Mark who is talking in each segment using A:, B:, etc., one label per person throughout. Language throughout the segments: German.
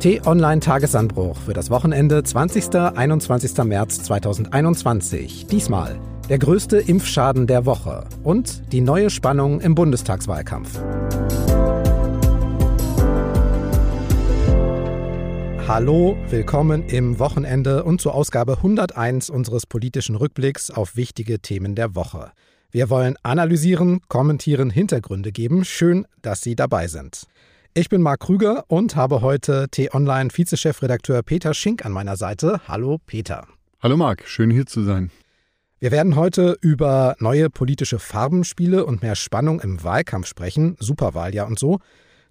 A: T-Online Tagesanbruch für das Wochenende 20. 21. März 2021. Diesmal der größte Impfschaden der Woche und die neue Spannung im Bundestagswahlkampf. Hallo, willkommen im Wochenende und zur Ausgabe 101 unseres politischen Rückblicks auf wichtige Themen der Woche. Wir wollen analysieren, kommentieren, Hintergründe geben. Schön, dass Sie dabei sind. Ich bin Marc Krüger und habe heute T-Online Vizechefredakteur Peter Schink an meiner Seite. Hallo Peter.
B: Hallo Marc, schön hier zu sein.
A: Wir werden heute über neue politische Farbenspiele und mehr Spannung im Wahlkampf sprechen, Superwahljahr und so.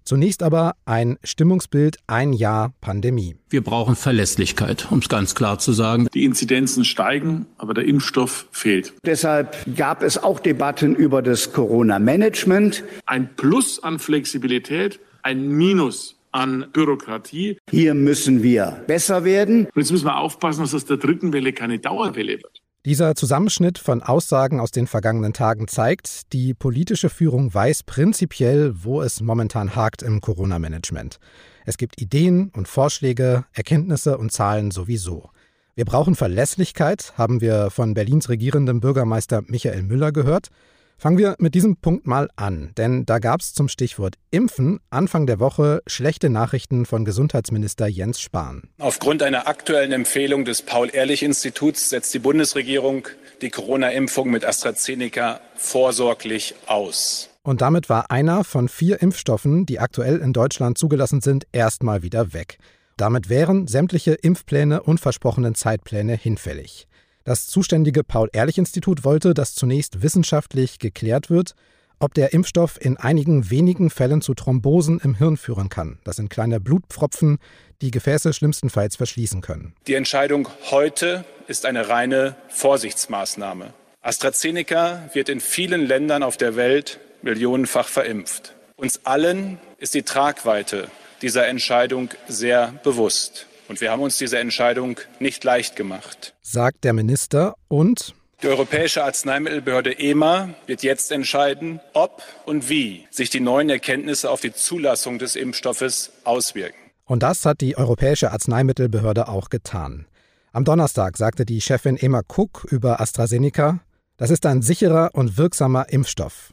A: Zunächst aber ein Stimmungsbild ein Jahr Pandemie.
C: Wir brauchen Verlässlichkeit, um es ganz klar zu sagen.
D: Die Inzidenzen steigen, aber der Impfstoff fehlt.
E: Deshalb gab es auch Debatten über das Corona-Management.
D: Ein Plus an Flexibilität ein Minus an Bürokratie.
E: Hier müssen wir besser werden.
D: Und jetzt müssen wir aufpassen, dass aus der dritten Welle keine Dauerwelle wird.
A: Dieser Zusammenschnitt von Aussagen aus den vergangenen Tagen zeigt, die politische Führung weiß prinzipiell, wo es momentan hakt im Corona-Management. Es gibt Ideen und Vorschläge, Erkenntnisse und Zahlen sowieso. Wir brauchen Verlässlichkeit, haben wir von Berlins regierendem Bürgermeister Michael Müller gehört. Fangen wir mit diesem Punkt mal an, denn da gab es zum Stichwort Impfen Anfang der Woche schlechte Nachrichten von Gesundheitsminister Jens Spahn.
F: Aufgrund einer aktuellen Empfehlung des Paul-Ehrlich-Instituts setzt die Bundesregierung die Corona-Impfung mit AstraZeneca vorsorglich aus.
A: Und damit war einer von vier Impfstoffen, die aktuell in Deutschland zugelassen sind, erstmal wieder weg. Damit wären sämtliche Impfpläne und versprochenen Zeitpläne hinfällig. Das zuständige Paul-Ehrlich-Institut wollte, dass zunächst wissenschaftlich geklärt wird, ob der Impfstoff in einigen wenigen Fällen zu Thrombosen im Hirn führen kann. Das sind kleine Blutpfropfen, die Gefäße schlimmstenfalls verschließen können.
F: Die Entscheidung heute ist eine reine Vorsichtsmaßnahme. AstraZeneca wird in vielen Ländern auf der Welt millionenfach verimpft. Uns allen ist die Tragweite dieser Entscheidung sehr bewusst. Und wir haben uns diese Entscheidung nicht leicht gemacht.
A: Sagt der Minister und
F: die Europäische Arzneimittelbehörde EMA wird jetzt entscheiden, ob und wie sich die neuen Erkenntnisse auf die Zulassung des Impfstoffes auswirken.
A: Und das hat die Europäische Arzneimittelbehörde auch getan. Am Donnerstag sagte die Chefin Emma Cook über AstraZeneca, das ist ein sicherer und wirksamer Impfstoff.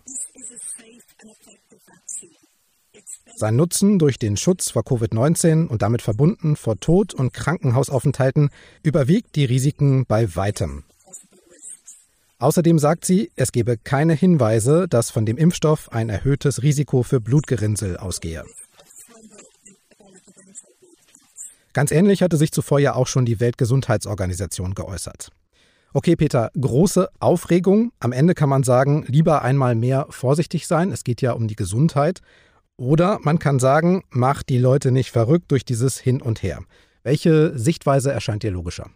A: Sein Nutzen durch den Schutz vor Covid-19 und damit verbunden vor Tod und Krankenhausaufenthalten überwiegt die Risiken bei weitem. Außerdem sagt sie, es gebe keine Hinweise, dass von dem Impfstoff ein erhöhtes Risiko für Blutgerinnsel ausgehe. Ganz ähnlich hatte sich zuvor ja auch schon die Weltgesundheitsorganisation geäußert. Okay, Peter, große Aufregung. Am Ende kann man sagen, lieber einmal mehr vorsichtig sein. Es geht ja um die Gesundheit. Oder man kann sagen, macht die Leute nicht verrückt durch dieses Hin und Her. Welche Sichtweise erscheint dir logischer?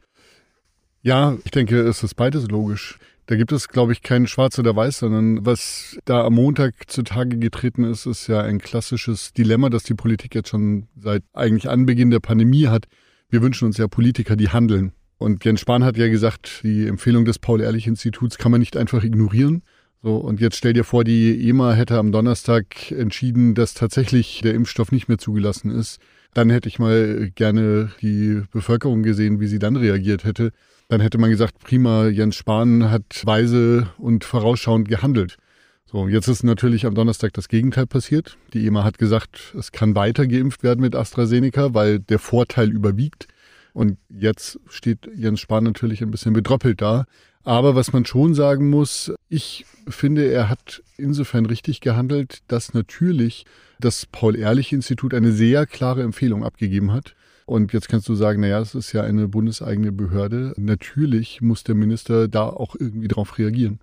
B: Ja, ich denke, es ist beides logisch. Da gibt es, glaube ich, kein Schwarz oder Weiß, sondern was da am Montag zutage getreten ist, ist ja ein klassisches Dilemma, das die Politik jetzt schon seit eigentlich Anbeginn der Pandemie hat. Wir wünschen uns ja Politiker, die handeln. Und Jens Spahn hat ja gesagt, die Empfehlung des Paul-Ehrlich-Instituts kann man nicht einfach ignorieren. So, und jetzt stell dir vor, die EMA hätte am Donnerstag entschieden, dass tatsächlich der Impfstoff nicht mehr zugelassen ist. Dann hätte ich mal gerne die Bevölkerung gesehen, wie sie dann reagiert hätte. Dann hätte man gesagt, prima, Jens Spahn hat weise und vorausschauend gehandelt. So, jetzt ist natürlich am Donnerstag das Gegenteil passiert. Die EMA hat gesagt, es kann weiter geimpft werden mit AstraZeneca, weil der Vorteil überwiegt. Und jetzt steht Jens Spahn natürlich ein bisschen bedröppelt da. Aber was man schon sagen muss, ich finde, er hat insofern richtig gehandelt, dass natürlich das Paul-Ehrlich-Institut eine sehr klare Empfehlung abgegeben hat. Und jetzt kannst du sagen, naja, es ist ja eine bundeseigene Behörde. Natürlich muss der Minister da auch irgendwie drauf reagieren.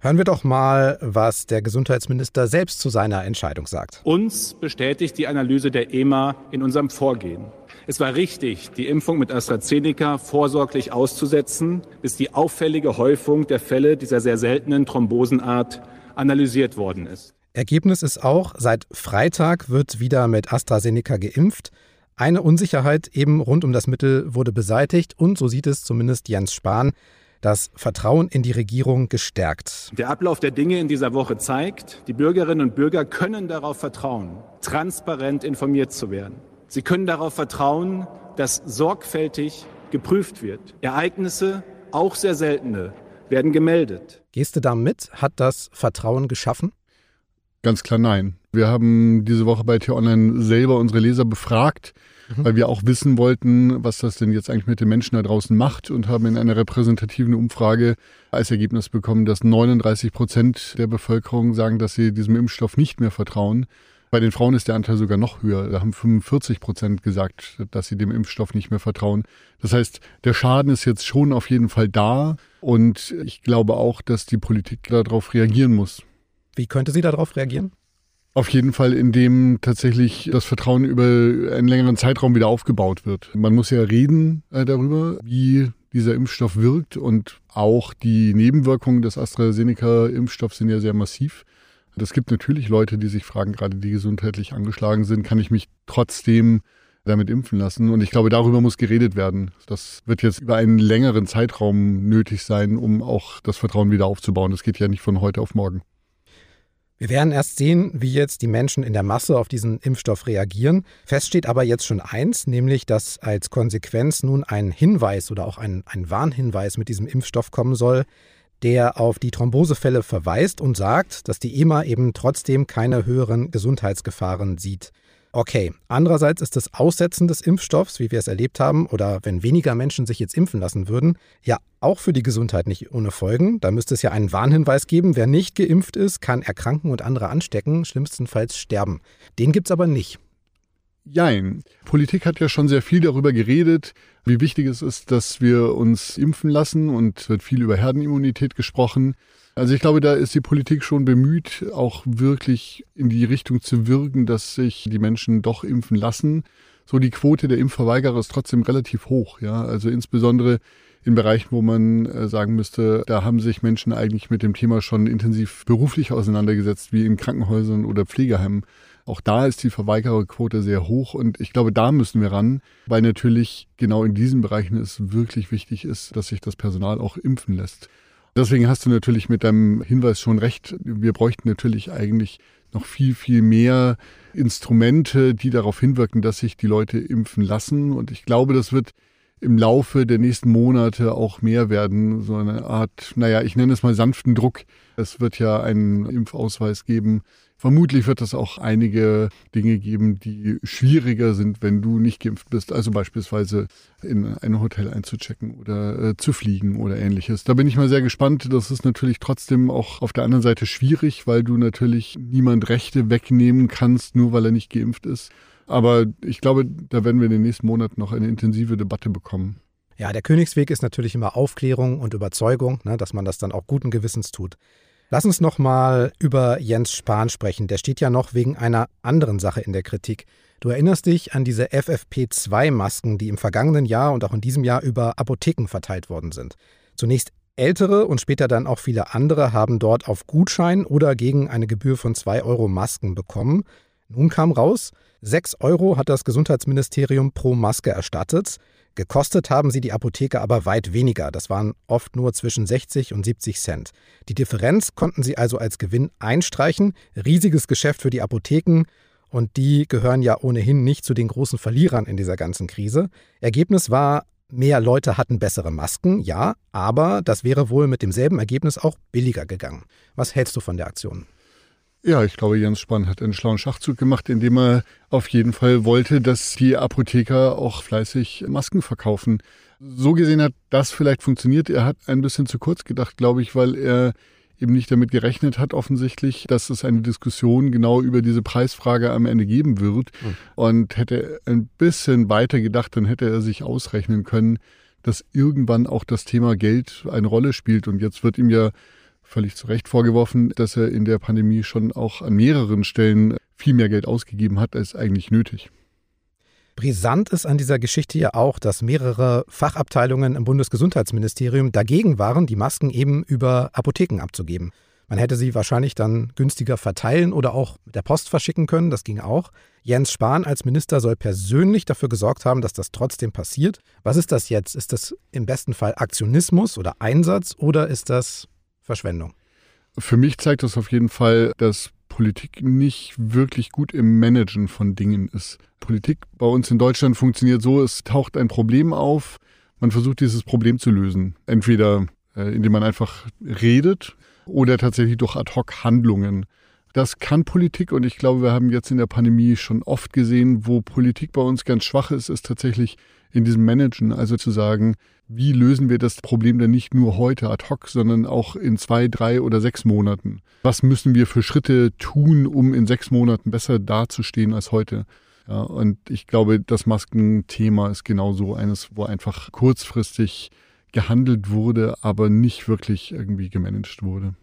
A: Hören wir doch mal, was der Gesundheitsminister selbst zu seiner Entscheidung sagt.
F: Uns bestätigt die Analyse der EMA in unserem Vorgehen. Es war richtig, die Impfung mit AstraZeneca vorsorglich auszusetzen, bis die auffällige Häufung der Fälle dieser sehr seltenen Thrombosenart analysiert worden ist.
A: Ergebnis ist auch, seit Freitag wird wieder mit AstraZeneca geimpft. Eine Unsicherheit eben rund um das Mittel wurde beseitigt und so sieht es zumindest Jens Spahn das Vertrauen in die Regierung gestärkt.
F: Der Ablauf der Dinge in dieser Woche zeigt, die Bürgerinnen und Bürger können darauf vertrauen, transparent informiert zu werden. Sie können darauf vertrauen, dass sorgfältig geprüft wird. Ereignisse, auch sehr seltene, werden gemeldet.
A: Gehst du da mit? Hat das Vertrauen geschaffen?
B: Ganz klar nein. Wir haben diese Woche bei T-Online selber unsere Leser befragt, mhm. weil wir auch wissen wollten, was das denn jetzt eigentlich mit den Menschen da draußen macht und haben in einer repräsentativen Umfrage als Ergebnis bekommen, dass 39 Prozent der Bevölkerung sagen, dass sie diesem Impfstoff nicht mehr vertrauen. Bei den Frauen ist der Anteil sogar noch höher. Da haben 45 Prozent gesagt, dass sie dem Impfstoff nicht mehr vertrauen. Das heißt, der Schaden ist jetzt schon auf jeden Fall da. Und ich glaube auch, dass die Politik darauf reagieren muss.
A: Wie könnte sie darauf reagieren?
B: Auf jeden Fall, indem tatsächlich das Vertrauen über einen längeren Zeitraum wieder aufgebaut wird. Man muss ja reden äh, darüber, wie dieser Impfstoff wirkt und auch die Nebenwirkungen des AstraZeneca-Impfstoffs sind ja sehr massiv. Es gibt natürlich Leute, die sich fragen, gerade die gesundheitlich angeschlagen sind, kann ich mich trotzdem damit impfen lassen? Und ich glaube, darüber muss geredet werden. Das wird jetzt über einen längeren Zeitraum nötig sein, um auch das Vertrauen wieder aufzubauen. Das geht ja nicht von heute auf morgen.
A: Wir werden erst sehen, wie jetzt die Menschen in der Masse auf diesen Impfstoff reagieren. Fest steht aber jetzt schon eins, nämlich dass als Konsequenz nun ein Hinweis oder auch ein, ein Warnhinweis mit diesem Impfstoff kommen soll, der auf die Thrombosefälle verweist und sagt, dass die EMA eben trotzdem keine höheren Gesundheitsgefahren sieht. Okay, andererseits ist das Aussetzen des Impfstoffs, wie wir es erlebt haben, oder wenn weniger Menschen sich jetzt impfen lassen würden, ja auch für die Gesundheit nicht ohne Folgen. Da müsste es ja einen Warnhinweis geben, wer nicht geimpft ist, kann erkranken und andere anstecken, schlimmstenfalls sterben. Den gibt es aber nicht.
B: Jein. Politik hat ja schon sehr viel darüber geredet, wie wichtig es ist, dass wir uns impfen lassen und wird viel über Herdenimmunität gesprochen. Also ich glaube, da ist die Politik schon bemüht, auch wirklich in die Richtung zu wirken, dass sich die Menschen doch impfen lassen. So die Quote der Impfverweigerer ist trotzdem relativ hoch, ja. Also insbesondere in Bereichen, wo man äh, sagen müsste, da haben sich Menschen eigentlich mit dem Thema schon intensiv beruflich auseinandergesetzt, wie in Krankenhäusern oder Pflegeheimen. Auch da ist die Verweigererquote sehr hoch und ich glaube, da müssen wir ran, weil natürlich genau in diesen Bereichen es wirklich wichtig ist, dass sich das Personal auch impfen lässt. Deswegen hast du natürlich mit deinem Hinweis schon recht. Wir bräuchten natürlich eigentlich noch viel, viel mehr Instrumente, die darauf hinwirken, dass sich die Leute impfen lassen. Und ich glaube, das wird im Laufe der nächsten Monate auch mehr werden. So eine Art, naja, ich nenne es mal sanften Druck. Es wird ja einen Impfausweis geben, Vermutlich wird es auch einige Dinge geben, die schwieriger sind, wenn du nicht geimpft bist. Also beispielsweise in ein Hotel einzuchecken oder äh, zu fliegen oder ähnliches. Da bin ich mal sehr gespannt. Das ist natürlich trotzdem auch auf der anderen Seite schwierig, weil du natürlich niemand Rechte wegnehmen kannst, nur weil er nicht geimpft ist. Aber ich glaube, da werden wir in den nächsten Monaten noch eine intensive Debatte bekommen.
A: Ja, der Königsweg ist natürlich immer Aufklärung und Überzeugung, ne, dass man das dann auch guten Gewissens tut. Lass uns noch mal über Jens Spahn sprechen. Der steht ja noch wegen einer anderen Sache in der Kritik. Du erinnerst dich an diese FFP2-Masken, die im vergangenen Jahr und auch in diesem Jahr über Apotheken verteilt worden sind. Zunächst Ältere und später dann auch viele andere haben dort auf Gutschein oder gegen eine Gebühr von 2 Euro Masken bekommen. Nun kam raus, 6 Euro hat das Gesundheitsministerium pro Maske erstattet. Gekostet haben sie die Apotheke aber weit weniger. Das waren oft nur zwischen 60 und 70 Cent. Die Differenz konnten sie also als Gewinn einstreichen. Riesiges Geschäft für die Apotheken. Und die gehören ja ohnehin nicht zu den großen Verlierern in dieser ganzen Krise. Ergebnis war, mehr Leute hatten bessere Masken, ja, aber das wäre wohl mit demselben Ergebnis auch billiger gegangen. Was hältst du von der Aktion?
B: Ja, ich glaube, Jens Spahn hat einen schlauen Schachzug gemacht, indem er auf jeden Fall wollte, dass die Apotheker auch fleißig Masken verkaufen. So gesehen hat das vielleicht funktioniert. Er hat ein bisschen zu kurz gedacht, glaube ich, weil er eben nicht damit gerechnet hat, offensichtlich, dass es eine Diskussion genau über diese Preisfrage am Ende geben wird. Mhm. Und hätte ein bisschen weiter gedacht, dann hätte er sich ausrechnen können, dass irgendwann auch das Thema Geld eine Rolle spielt. Und jetzt wird ihm ja völlig zu Recht vorgeworfen, dass er in der Pandemie schon auch an mehreren Stellen viel mehr Geld ausgegeben hat als eigentlich nötig.
A: Brisant ist an dieser Geschichte ja auch, dass mehrere Fachabteilungen im Bundesgesundheitsministerium dagegen waren, die Masken eben über Apotheken abzugeben. Man hätte sie wahrscheinlich dann günstiger verteilen oder auch mit der Post verschicken können, das ging auch. Jens Spahn als Minister soll persönlich dafür gesorgt haben, dass das trotzdem passiert. Was ist das jetzt? Ist das im besten Fall Aktionismus oder Einsatz oder ist das Verschwendung.
B: Für mich zeigt das auf jeden Fall, dass Politik nicht wirklich gut im Managen von Dingen ist. Politik bei uns in Deutschland funktioniert so, es taucht ein Problem auf, man versucht dieses Problem zu lösen. Entweder äh, indem man einfach redet oder tatsächlich durch Ad-hoc-Handlungen. Das kann Politik und ich glaube, wir haben jetzt in der Pandemie schon oft gesehen, wo Politik bei uns ganz schwach ist, ist tatsächlich in diesem Managen, also zu sagen, wie lösen wir das Problem denn nicht nur heute ad hoc, sondern auch in zwei, drei oder sechs Monaten? Was müssen wir für Schritte tun, um in sechs Monaten besser dazustehen als heute? Ja, und ich glaube, das Maskenthema ist genauso eines, wo einfach kurzfristig gehandelt wurde, aber nicht wirklich irgendwie gemanagt wurde.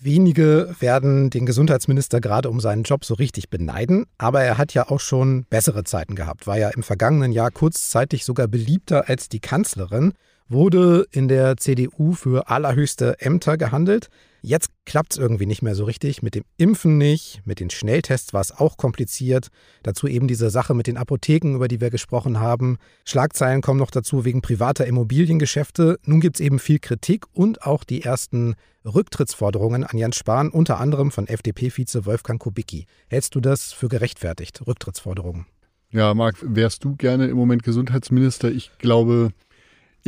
A: Wenige werden den Gesundheitsminister gerade um seinen Job so richtig beneiden, aber er hat ja auch schon bessere Zeiten gehabt, war ja im vergangenen Jahr kurzzeitig sogar beliebter als die Kanzlerin, wurde in der CDU für allerhöchste Ämter gehandelt. Jetzt klappt es irgendwie nicht mehr so richtig. Mit dem Impfen nicht, mit den Schnelltests war es auch kompliziert. Dazu eben diese Sache mit den Apotheken, über die wir gesprochen haben. Schlagzeilen kommen noch dazu wegen privater Immobiliengeschäfte. Nun gibt es eben viel Kritik und auch die ersten Rücktrittsforderungen an Jens Spahn, unter anderem von FDP-Vize Wolfgang Kubicki. Hältst du das für gerechtfertigt, Rücktrittsforderungen?
B: Ja, Marc, wärst du gerne im Moment Gesundheitsminister? Ich glaube,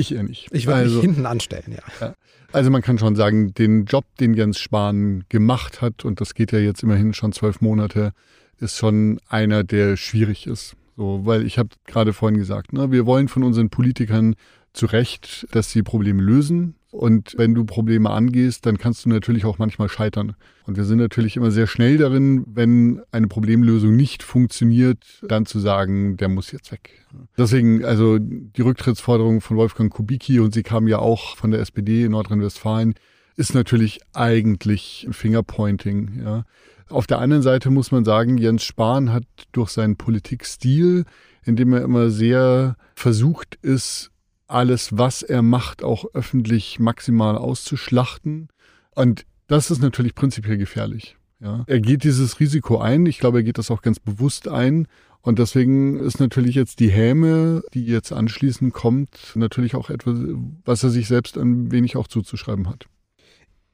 B: ich eher nicht.
A: Ich würde also, mich hinten anstellen, ja.
B: ja. Also man kann schon sagen, den Job, den Jens Spahn gemacht hat, und das geht ja jetzt immerhin schon zwölf Monate, ist schon einer, der schwierig ist. So, weil ich habe gerade vorhin gesagt, ne, wir wollen von unseren Politikern zu Recht, dass sie Probleme lösen. Und wenn du Probleme angehst, dann kannst du natürlich auch manchmal scheitern. Und wir sind natürlich immer sehr schnell darin, wenn eine Problemlösung nicht funktioniert, dann zu sagen, der muss jetzt weg. Deswegen, also die Rücktrittsforderung von Wolfgang Kubicki, und sie kam ja auch von der SPD in Nordrhein-Westfalen, ist natürlich eigentlich Fingerpointing. Ja. Auf der anderen Seite muss man sagen, Jens Spahn hat durch seinen Politikstil, indem er immer sehr versucht ist, alles, was er macht, auch öffentlich maximal auszuschlachten. Und das ist natürlich prinzipiell gefährlich. Ja. Er geht dieses Risiko ein. Ich glaube, er geht das auch ganz bewusst ein. Und deswegen ist natürlich jetzt die Häme, die jetzt anschließend kommt, natürlich auch etwas, was er sich selbst ein wenig auch zuzuschreiben hat.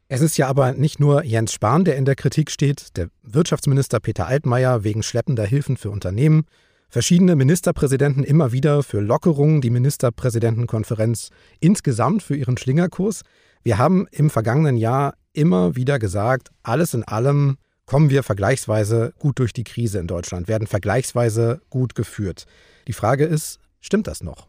A: Es ist ja aber nicht nur Jens Spahn, der in der Kritik steht. Der Wirtschaftsminister Peter Altmaier wegen schleppender Hilfen für Unternehmen, verschiedene Ministerpräsidenten immer wieder für Lockerungen, die Ministerpräsidentenkonferenz insgesamt für ihren Schlingerkurs. Wir haben im vergangenen Jahr immer wieder gesagt, alles in allem kommen wir vergleichsweise gut durch die Krise in Deutschland, werden vergleichsweise gut geführt. Die Frage ist, stimmt das noch?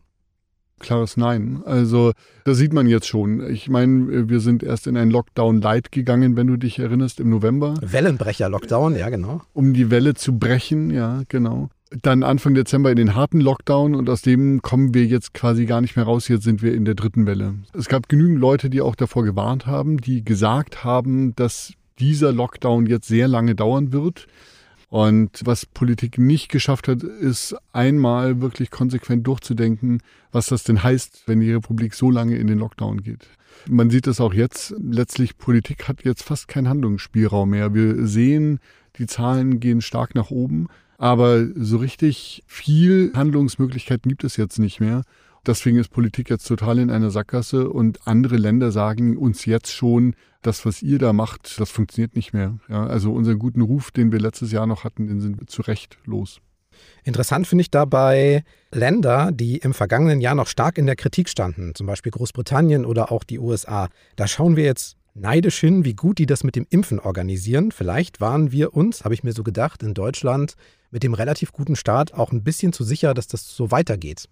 B: Klares Nein. Also, das sieht man jetzt schon. Ich meine, wir sind erst in einen Lockdown Light gegangen, wenn du dich erinnerst, im November.
A: Wellenbrecher-Lockdown, ja, genau.
B: Um die Welle zu brechen, ja, genau dann Anfang Dezember in den harten Lockdown und aus dem kommen wir jetzt quasi gar nicht mehr raus. Jetzt sind wir in der dritten Welle. Es gab genügend Leute, die auch davor gewarnt haben, die gesagt haben, dass dieser Lockdown jetzt sehr lange dauern wird. Und was Politik nicht geschafft hat, ist einmal wirklich konsequent durchzudenken, was das denn heißt, wenn die Republik so lange in den Lockdown geht. Man sieht es auch jetzt. Letztlich, Politik hat jetzt fast keinen Handlungsspielraum mehr. Wir sehen, die Zahlen gehen stark nach oben. Aber so richtig viel Handlungsmöglichkeiten gibt es jetzt nicht mehr. Deswegen ist Politik jetzt total in einer Sackgasse und andere Länder sagen uns jetzt schon, das, was ihr da macht, das funktioniert nicht mehr. Ja, also unseren guten Ruf, den wir letztes Jahr noch hatten, den sind wir zu Recht los.
A: Interessant finde ich dabei Länder, die im vergangenen Jahr noch stark in der Kritik standen, zum Beispiel Großbritannien oder auch die USA. Da schauen wir jetzt neidisch hin, wie gut die das mit dem Impfen organisieren. Vielleicht waren wir uns, habe ich mir so gedacht, in Deutschland mit dem relativ guten Start auch ein bisschen zu sicher, dass das so weitergeht.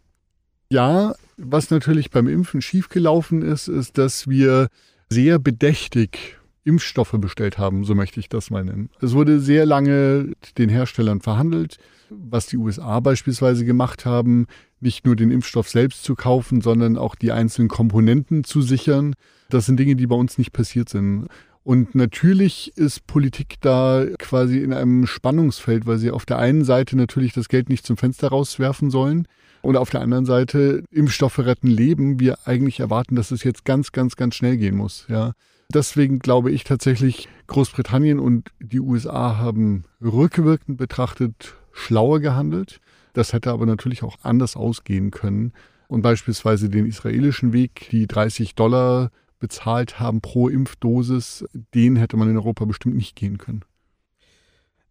B: Ja, was natürlich beim Impfen schiefgelaufen ist, ist, dass wir sehr bedächtig Impfstoffe bestellt haben, so möchte ich das mal nennen. Es wurde sehr lange den Herstellern verhandelt, was die USA beispielsweise gemacht haben, nicht nur den Impfstoff selbst zu kaufen, sondern auch die einzelnen Komponenten zu sichern. Das sind Dinge, die bei uns nicht passiert sind. Und natürlich ist Politik da quasi in einem Spannungsfeld, weil sie auf der einen Seite natürlich das Geld nicht zum Fenster rauswerfen sollen und auf der anderen Seite Impfstoffe retten Leben. Wir eigentlich erwarten, dass es jetzt ganz, ganz, ganz schnell gehen muss. Ja. Deswegen glaube ich tatsächlich, Großbritannien und die USA haben rückwirkend betrachtet schlauer gehandelt. Das hätte aber natürlich auch anders ausgehen können. Und beispielsweise den israelischen Weg, die 30 Dollar bezahlt haben pro Impfdosis, den hätte man in Europa bestimmt nicht gehen können.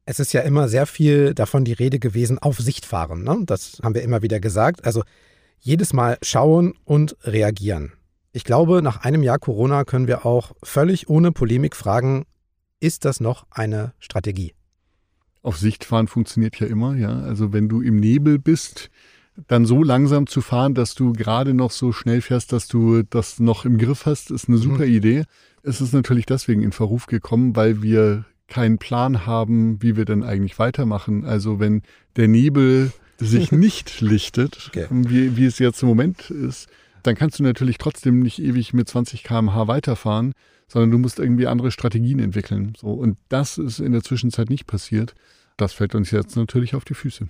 A: Es ist ja immer sehr viel davon die Rede gewesen, auf Sicht fahren. Ne? Das haben wir immer wieder gesagt. Also jedes Mal schauen und reagieren. Ich glaube, nach einem Jahr Corona können wir auch völlig ohne Polemik fragen, ist das noch eine Strategie?
B: Auf Sicht fahren funktioniert ja immer, ja. Also wenn du im Nebel bist, dann so langsam zu fahren, dass du gerade noch so schnell fährst, dass du das noch im Griff hast, ist eine super mhm. Idee. Es ist natürlich deswegen in Verruf gekommen, weil wir keinen Plan haben, wie wir denn eigentlich weitermachen. Also wenn der Nebel sich nicht lichtet, okay. wie, wie es jetzt im Moment ist, dann kannst du natürlich trotzdem nicht ewig mit 20 km/h weiterfahren, sondern du musst irgendwie andere Strategien entwickeln. So, und das ist in der Zwischenzeit nicht passiert. Das fällt uns jetzt natürlich auf die Füße.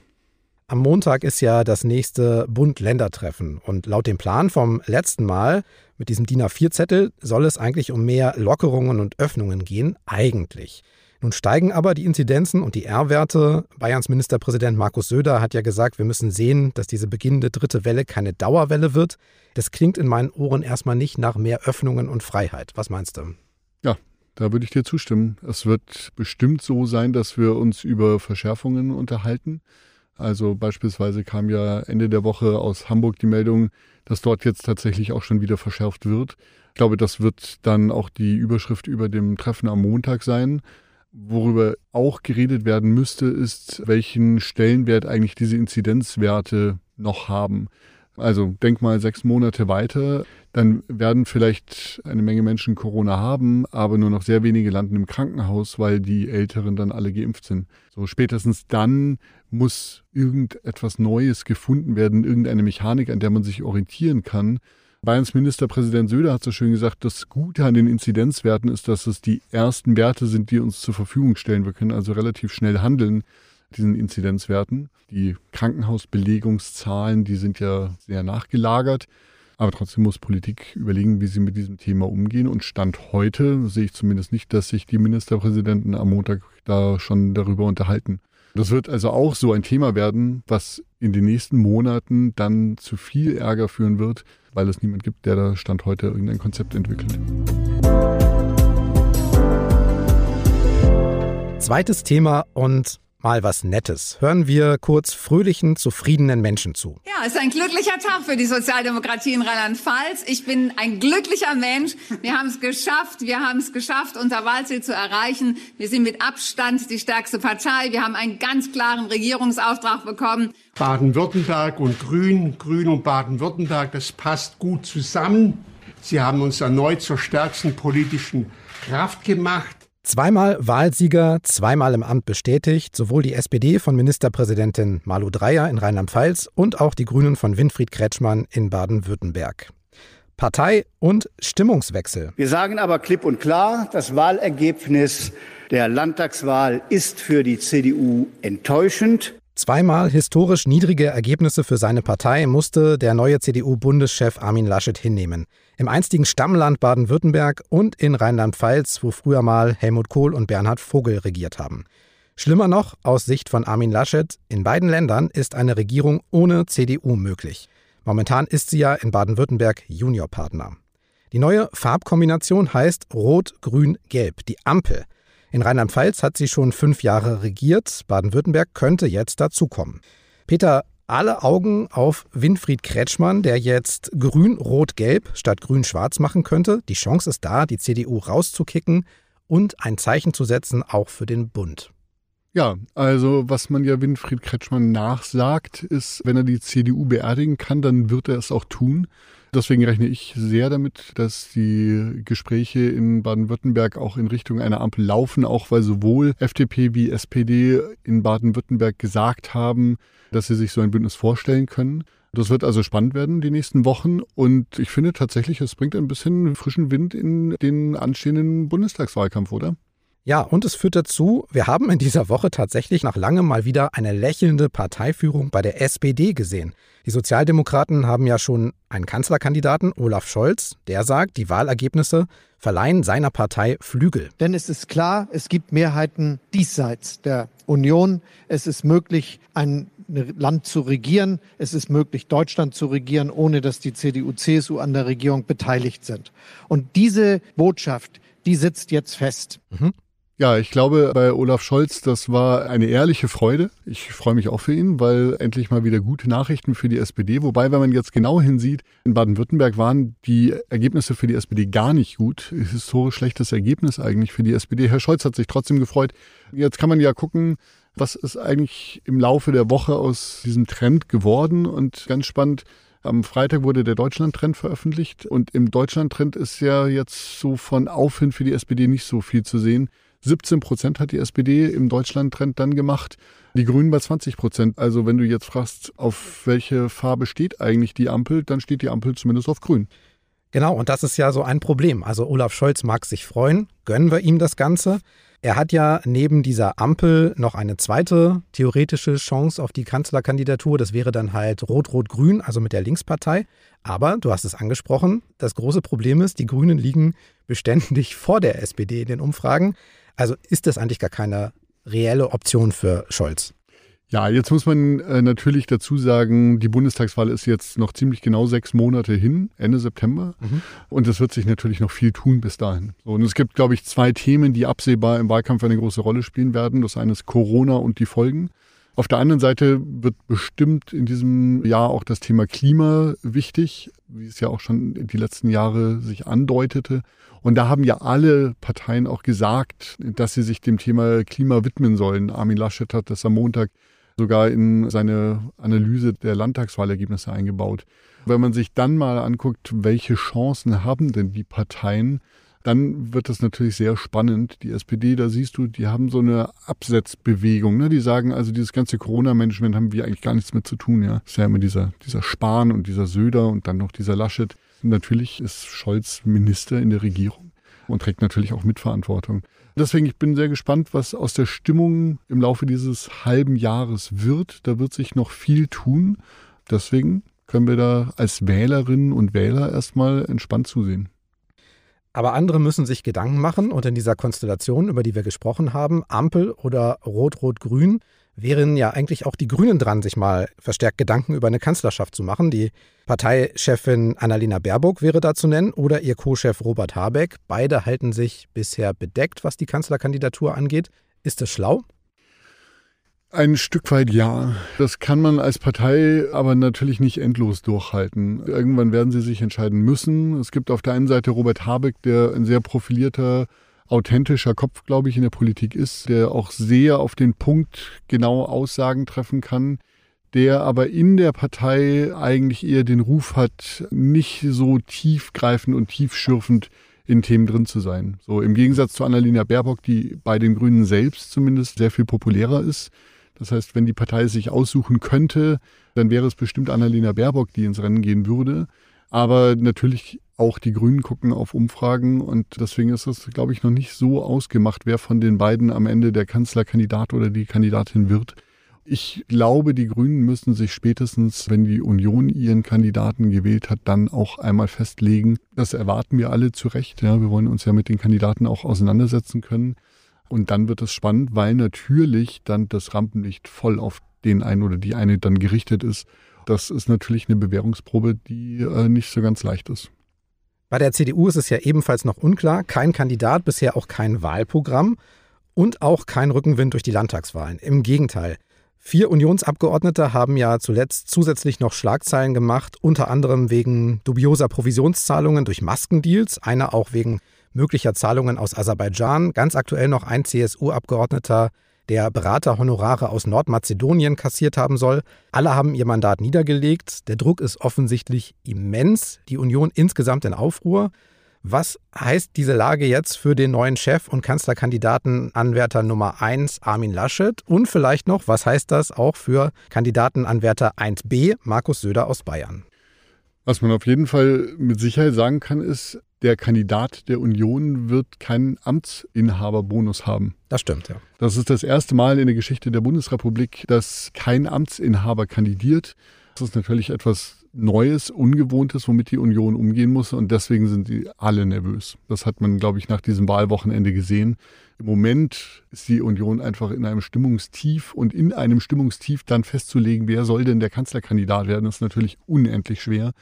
A: Am Montag ist ja das nächste Bund-Länder-Treffen und laut dem Plan vom letzten Mal mit diesem DIN A4-Zettel soll es eigentlich um mehr Lockerungen und Öffnungen gehen, eigentlich. Nun steigen aber die Inzidenzen und die R-Werte. Bayerns Ministerpräsident Markus Söder hat ja gesagt, wir müssen sehen, dass diese beginnende dritte Welle keine Dauerwelle wird. Das klingt in meinen Ohren erstmal nicht nach mehr Öffnungen und Freiheit. Was meinst du?
B: Ja, da würde ich dir zustimmen. Es wird bestimmt so sein, dass wir uns über Verschärfungen unterhalten. Also beispielsweise kam ja Ende der Woche aus Hamburg die Meldung, dass dort jetzt tatsächlich auch schon wieder verschärft wird. Ich glaube, das wird dann auch die Überschrift über dem Treffen am Montag sein. Worüber auch geredet werden müsste, ist, welchen Stellenwert eigentlich diese Inzidenzwerte noch haben. Also denk mal sechs Monate weiter, dann werden vielleicht eine Menge Menschen Corona haben, aber nur noch sehr wenige landen im Krankenhaus, weil die Älteren dann alle geimpft sind. So spätestens dann muss irgendetwas Neues gefunden werden, irgendeine Mechanik, an der man sich orientieren kann. Bayerns Ministerpräsident Söder hat so schön gesagt, das Gute an den Inzidenzwerten ist, dass es die ersten Werte sind, die uns zur Verfügung stellen. Wir können also relativ schnell handeln diesen Inzidenzwerten. Die Krankenhausbelegungszahlen, die sind ja sehr nachgelagert. Aber trotzdem muss Politik überlegen, wie sie mit diesem Thema umgehen. Und Stand heute sehe ich zumindest nicht, dass sich die Ministerpräsidenten am Montag da schon darüber unterhalten. Das wird also auch so ein Thema werden, was in den nächsten Monaten dann zu viel Ärger führen wird, weil es niemand gibt, der da Stand heute irgendein Konzept entwickelt.
A: Zweites Thema und Mal was Nettes. Hören wir kurz fröhlichen, zufriedenen Menschen zu.
G: Ja, es ist ein glücklicher Tag für die Sozialdemokratie in Rheinland-Pfalz. Ich bin ein glücklicher Mensch. Wir haben es geschafft. Wir haben es geschafft, unser Wahlziel zu erreichen. Wir sind mit Abstand die stärkste Partei. Wir haben einen ganz klaren Regierungsauftrag bekommen.
H: Baden-Württemberg und Grün, Grün und Baden-Württemberg, das passt gut zusammen. Sie haben uns erneut zur stärksten politischen Kraft gemacht.
A: Zweimal Wahlsieger, zweimal im Amt bestätigt, sowohl die SPD von Ministerpräsidentin Malu Dreyer in Rheinland-Pfalz und auch die Grünen von Winfried Kretschmann in Baden-Württemberg. Partei- und Stimmungswechsel.
E: Wir sagen aber klipp und klar, das Wahlergebnis der Landtagswahl ist für die CDU enttäuschend.
A: Zweimal historisch niedrige Ergebnisse für seine Partei musste der neue CDU-Bundeschef Armin Laschet hinnehmen. Im einstigen Stammland Baden-Württemberg und in Rheinland-Pfalz, wo früher mal Helmut Kohl und Bernhard Vogel regiert haben. Schlimmer noch, aus Sicht von Armin Laschet, in beiden Ländern ist eine Regierung ohne CDU möglich. Momentan ist sie ja in Baden-Württemberg Juniorpartner. Die neue Farbkombination heißt Rot-Grün-Gelb, die Ampel. In Rheinland-Pfalz hat sie schon fünf Jahre regiert. Baden-Württemberg könnte jetzt dazukommen. Peter, alle Augen auf Winfried Kretschmann, der jetzt grün-rot-gelb statt grün-schwarz machen könnte. Die Chance ist da, die CDU rauszukicken und ein Zeichen zu setzen, auch für den Bund.
B: Ja, also was man ja Winfried Kretschmann nachsagt, ist, wenn er die CDU beerdigen kann, dann wird er es auch tun. Deswegen rechne ich sehr damit, dass die Gespräche in Baden-Württemberg auch in Richtung einer Ampel laufen, auch weil sowohl FDP wie SPD in Baden-Württemberg gesagt haben, dass sie sich so ein Bündnis vorstellen können. Das wird also spannend werden die nächsten Wochen und ich finde tatsächlich, es bringt ein bisschen frischen Wind in den anstehenden Bundestagswahlkampf, oder?
A: Ja, und es führt dazu, wir haben in dieser Woche tatsächlich nach langem mal wieder eine lächelnde Parteiführung bei der SPD gesehen. Die Sozialdemokraten haben ja schon einen Kanzlerkandidaten, Olaf Scholz, der sagt, die Wahlergebnisse verleihen seiner Partei Flügel.
I: Denn es ist klar, es gibt Mehrheiten diesseits der Union. Es ist möglich, ein Land zu regieren. Es ist möglich, Deutschland zu regieren, ohne dass die CDU, CSU an der Regierung beteiligt sind. Und diese Botschaft, die sitzt jetzt fest.
A: Mhm.
B: Ja, ich glaube, bei Olaf Scholz, das war eine ehrliche Freude. Ich freue mich auch für ihn, weil endlich mal wieder gute Nachrichten für die SPD. Wobei, wenn man jetzt genau hinsieht, in Baden-Württemberg waren die Ergebnisse für die SPD gar nicht gut. Historisch schlechtes Ergebnis eigentlich für die SPD. Herr Scholz hat sich trotzdem gefreut. Jetzt kann man ja gucken, was ist eigentlich im Laufe der Woche aus diesem Trend geworden. Und ganz spannend, am Freitag wurde der Deutschland-Trend veröffentlicht und im Deutschland-Trend ist ja jetzt so von Aufwind für die SPD nicht so viel zu sehen. 17 Prozent hat die SPD im Deutschland-Trend dann gemacht. Die Grünen bei 20 Prozent. Also wenn du jetzt fragst, auf welche Farbe steht eigentlich die Ampel, dann steht die Ampel zumindest auf Grün.
A: Genau, und das ist ja so ein Problem. Also Olaf Scholz mag sich freuen, gönnen wir ihm das Ganze. Er hat ja neben dieser Ampel noch eine zweite theoretische Chance auf die Kanzlerkandidatur. Das wäre dann halt Rot-Rot-Grün, also mit der Linkspartei. Aber du hast es angesprochen, das große Problem ist, die Grünen liegen beständig vor der SPD in den Umfragen. Also ist das eigentlich gar keine reelle Option für Scholz?
B: Ja, jetzt muss man äh, natürlich dazu sagen, die Bundestagswahl ist jetzt noch ziemlich genau sechs Monate hin, Ende September. Mhm. Und es wird sich natürlich noch viel tun bis dahin. So, und es gibt, glaube ich, zwei Themen, die absehbar im Wahlkampf eine große Rolle spielen werden. Das eine ist Corona und die Folgen. Auf der anderen Seite wird bestimmt in diesem Jahr auch das Thema Klima wichtig, wie es ja auch schon die letzten Jahre sich andeutete. Und da haben ja alle Parteien auch gesagt, dass sie sich dem Thema Klima widmen sollen. Armin Laschet hat das am Montag sogar in seine Analyse der Landtagswahlergebnisse eingebaut. Wenn man sich dann mal anguckt, welche Chancen haben denn die Parteien, dann wird das natürlich sehr spannend. Die SPD, da siehst du, die haben so eine Absetzbewegung. Ne? Die sagen also, dieses ganze Corona-Management haben wir eigentlich gar nichts mit zu tun. Ja, ist ja immer dieser, dieser Spahn und dieser Söder und dann noch dieser Laschet. natürlich ist Scholz Minister in der Regierung und trägt natürlich auch Mitverantwortung. Deswegen, ich bin sehr gespannt, was aus der Stimmung im Laufe dieses halben Jahres wird. Da wird sich noch viel tun. Deswegen können wir da als Wählerinnen und Wähler erstmal entspannt zusehen.
A: Aber andere müssen sich Gedanken machen und in dieser Konstellation, über die wir gesprochen haben, Ampel oder Rot-Rot-Grün, wären ja eigentlich auch die Grünen dran, sich mal verstärkt Gedanken über eine Kanzlerschaft zu machen. Die Parteichefin Annalena Baerbock wäre da zu nennen oder ihr Co-Chef Robert Habeck. Beide halten sich bisher bedeckt, was die Kanzlerkandidatur angeht. Ist das schlau?
B: Ein Stück weit ja. Das kann man als Partei aber natürlich nicht endlos durchhalten. Irgendwann werden sie sich entscheiden müssen. Es gibt auf der einen Seite Robert Habeck, der ein sehr profilierter, authentischer Kopf, glaube ich, in der Politik ist, der auch sehr auf den Punkt genau Aussagen treffen kann, der aber in der Partei eigentlich eher den Ruf hat, nicht so tiefgreifend und tiefschürfend in Themen drin zu sein. So im Gegensatz zu Annalena Baerbock, die bei den Grünen selbst zumindest sehr viel populärer ist das heißt, wenn die Partei sich aussuchen könnte, dann wäre es bestimmt Annalena Baerbock, die ins Rennen gehen würde. Aber natürlich auch die Grünen gucken auf Umfragen und deswegen ist es, glaube ich, noch nicht so ausgemacht, wer von den beiden am Ende der Kanzlerkandidat oder die Kandidatin wird. Ich glaube, die Grünen müssen sich spätestens, wenn die Union ihren Kandidaten gewählt hat, dann auch einmal festlegen. Das erwarten wir alle zu Recht. Ja, wir wollen uns ja mit den Kandidaten auch auseinandersetzen können. Und dann wird es spannend, weil natürlich dann das Rampenlicht voll auf den einen oder die eine dann gerichtet ist. Das ist natürlich eine Bewährungsprobe, die äh, nicht so ganz leicht ist.
A: Bei der CDU ist es ja ebenfalls noch unklar. Kein Kandidat, bisher auch kein Wahlprogramm und auch kein Rückenwind durch die Landtagswahlen. Im Gegenteil. Vier Unionsabgeordnete haben ja zuletzt zusätzlich noch Schlagzeilen gemacht, unter anderem wegen dubioser Provisionszahlungen durch Maskendeals, einer auch wegen möglicher Zahlungen aus Aserbaidschan. Ganz aktuell noch ein CSU-Abgeordneter, der Beraterhonorare aus Nordmazedonien kassiert haben soll. Alle haben ihr Mandat niedergelegt. Der Druck ist offensichtlich immens. Die Union insgesamt in Aufruhr. Was heißt diese Lage jetzt für den neuen Chef und Kanzlerkandidaten Anwärter Nummer 1 Armin Laschet? Und vielleicht noch, was heißt das auch für Kandidatenanwärter 1b Markus Söder aus Bayern?
B: Was man auf jeden Fall mit Sicherheit sagen kann, ist, der Kandidat der Union wird keinen Amtsinhaberbonus haben.
A: Das stimmt, ja.
B: Das ist das erste Mal in der Geschichte der Bundesrepublik, dass kein Amtsinhaber kandidiert. Das ist natürlich etwas Neues, Ungewohntes, womit die Union umgehen muss. Und deswegen sind die alle nervös. Das hat man, glaube ich, nach diesem Wahlwochenende gesehen. Im Moment ist die Union einfach in einem Stimmungstief und in einem Stimmungstief dann festzulegen, wer soll denn der Kanzlerkandidat werden, ist natürlich unendlich schwer.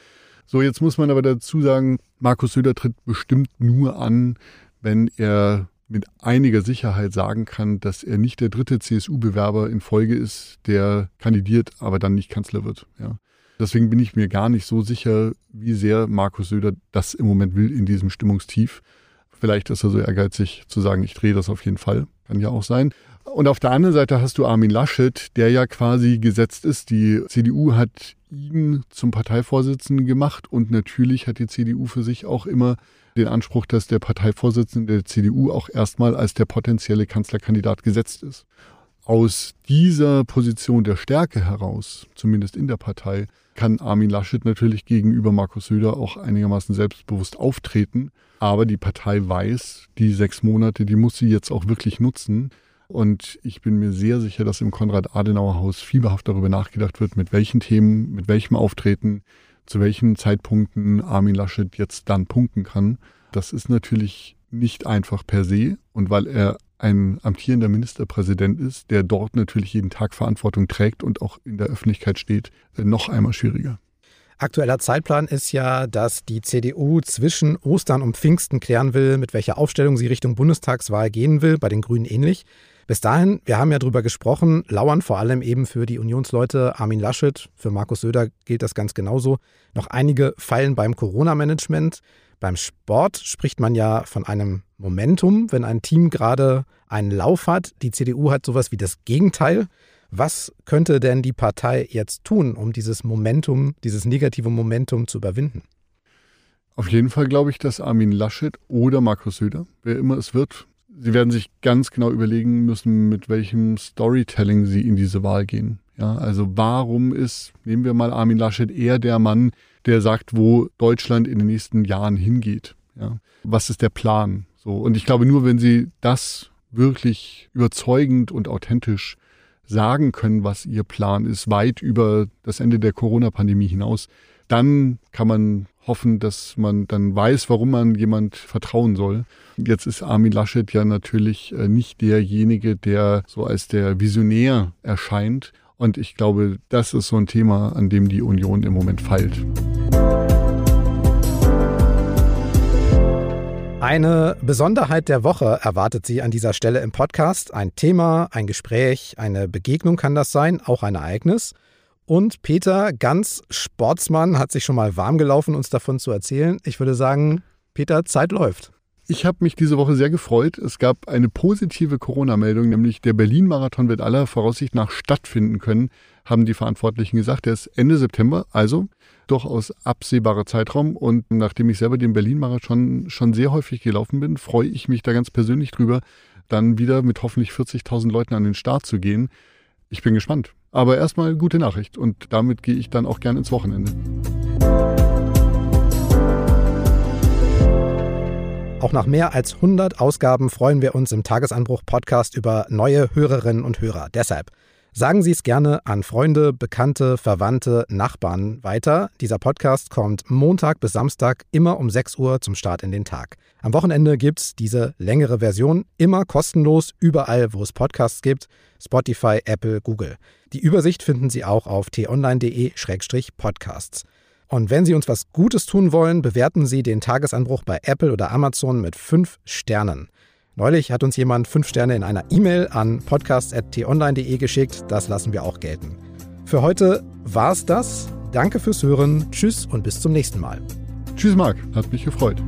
B: So, jetzt muss man aber dazu sagen, Markus Söder tritt bestimmt nur an, wenn er mit einiger Sicherheit sagen kann, dass er nicht der dritte CSU-Bewerber in Folge ist, der kandidiert, aber dann nicht Kanzler wird. Ja. Deswegen bin ich mir gar nicht so sicher, wie sehr Markus Söder das im Moment will in diesem Stimmungstief. Vielleicht ist er so ehrgeizig zu sagen, ich drehe das auf jeden Fall. Kann ja auch sein. Und auf der anderen Seite hast du Armin Laschet, der ja quasi gesetzt ist. Die CDU hat ihn zum Parteivorsitzenden gemacht und natürlich hat die CDU für sich auch immer den Anspruch, dass der Parteivorsitzende der CDU auch erstmal als der potenzielle Kanzlerkandidat gesetzt ist. Aus dieser Position der Stärke heraus, zumindest in der Partei, kann Armin Laschet natürlich gegenüber Markus Söder auch einigermaßen selbstbewusst auftreten. Aber die Partei weiß, die sechs Monate, die muss sie jetzt auch wirklich nutzen. Und ich bin mir sehr sicher, dass im Konrad-Adenauer-Haus fieberhaft darüber nachgedacht wird, mit welchen Themen, mit welchem Auftreten, zu welchen Zeitpunkten Armin Laschet jetzt dann punkten kann. Das ist natürlich nicht einfach per se. Und weil er ein amtierender Ministerpräsident ist, der dort natürlich jeden Tag Verantwortung trägt und auch in der Öffentlichkeit steht, noch einmal schwieriger.
A: Aktueller Zeitplan ist ja, dass die CDU zwischen Ostern und Pfingsten klären will, mit welcher Aufstellung sie Richtung Bundestagswahl gehen will, bei den Grünen ähnlich. Bis dahin, wir haben ja drüber gesprochen, lauern vor allem eben für die Unionsleute Armin Laschet, für Markus Söder gilt das ganz genauso, noch einige Fallen beim Corona-Management. Beim Sport spricht man ja von einem Momentum, wenn ein Team gerade einen Lauf hat. Die CDU hat sowas wie das Gegenteil. Was könnte denn die Partei jetzt tun, um dieses Momentum, dieses negative Momentum zu überwinden?
B: Auf jeden Fall glaube ich, dass Armin Laschet oder Markus Söder, wer immer es wird, Sie werden sich ganz genau überlegen müssen, mit welchem Storytelling Sie in diese Wahl gehen. Ja, also warum ist, nehmen wir mal Armin Laschet, eher der Mann, der sagt, wo Deutschland in den nächsten Jahren hingeht? Ja, was ist der Plan? So. Und ich glaube, nur wenn Sie das wirklich überzeugend und authentisch sagen können, was Ihr Plan ist, weit über das Ende der Corona-Pandemie hinaus, dann kann man hoffen, dass man dann weiß, warum man jemand vertrauen soll. Jetzt ist Armin Laschet ja natürlich äh, nicht derjenige, der so als der Visionär erscheint. Und ich glaube, das ist so ein Thema, an dem die Union im Moment feilt.
A: Eine Besonderheit der Woche erwartet Sie an dieser Stelle im Podcast. Ein Thema, ein Gespräch, eine Begegnung kann das sein, auch ein Ereignis. Und Peter, ganz Sportsmann, hat sich schon mal warm gelaufen, uns davon zu erzählen. Ich würde sagen, Peter, Zeit läuft.
B: Ich habe mich diese Woche sehr gefreut. Es gab eine positive Corona-Meldung, nämlich der Berlin-Marathon wird aller Voraussicht nach stattfinden können, haben die Verantwortlichen gesagt. Der ist Ende September, also durchaus absehbarer Zeitraum. Und nachdem ich selber den Berlin-Marathon schon sehr häufig gelaufen bin, freue ich mich da ganz persönlich drüber, dann wieder mit hoffentlich 40.000 Leuten an den Start zu gehen. Ich bin gespannt. Aber erstmal gute Nachricht und damit gehe ich dann auch gern ins Wochenende.
A: Auch nach mehr als 100 Ausgaben freuen wir uns im Tagesanbruch-Podcast über neue Hörerinnen und Hörer. Deshalb sagen Sie es gerne an Freunde, Bekannte, Verwandte, Nachbarn weiter. Dieser Podcast kommt Montag bis Samstag immer um 6 Uhr zum Start in den Tag. Am Wochenende gibt es diese längere Version immer kostenlos überall, wo es Podcasts gibt. Spotify, Apple, Google. Die Übersicht finden Sie auch auf t-online.de-podcasts. Und wenn Sie uns was Gutes tun wollen, bewerten Sie den Tagesanbruch bei Apple oder Amazon mit 5 Sternen. Neulich hat uns jemand 5 Sterne in einer E-Mail an podcast.t-online.de geschickt. Das lassen wir auch gelten. Für heute war's das. Danke fürs Hören. Tschüss und bis zum nächsten Mal.
B: Tschüss, Marc. Hat mich gefreut.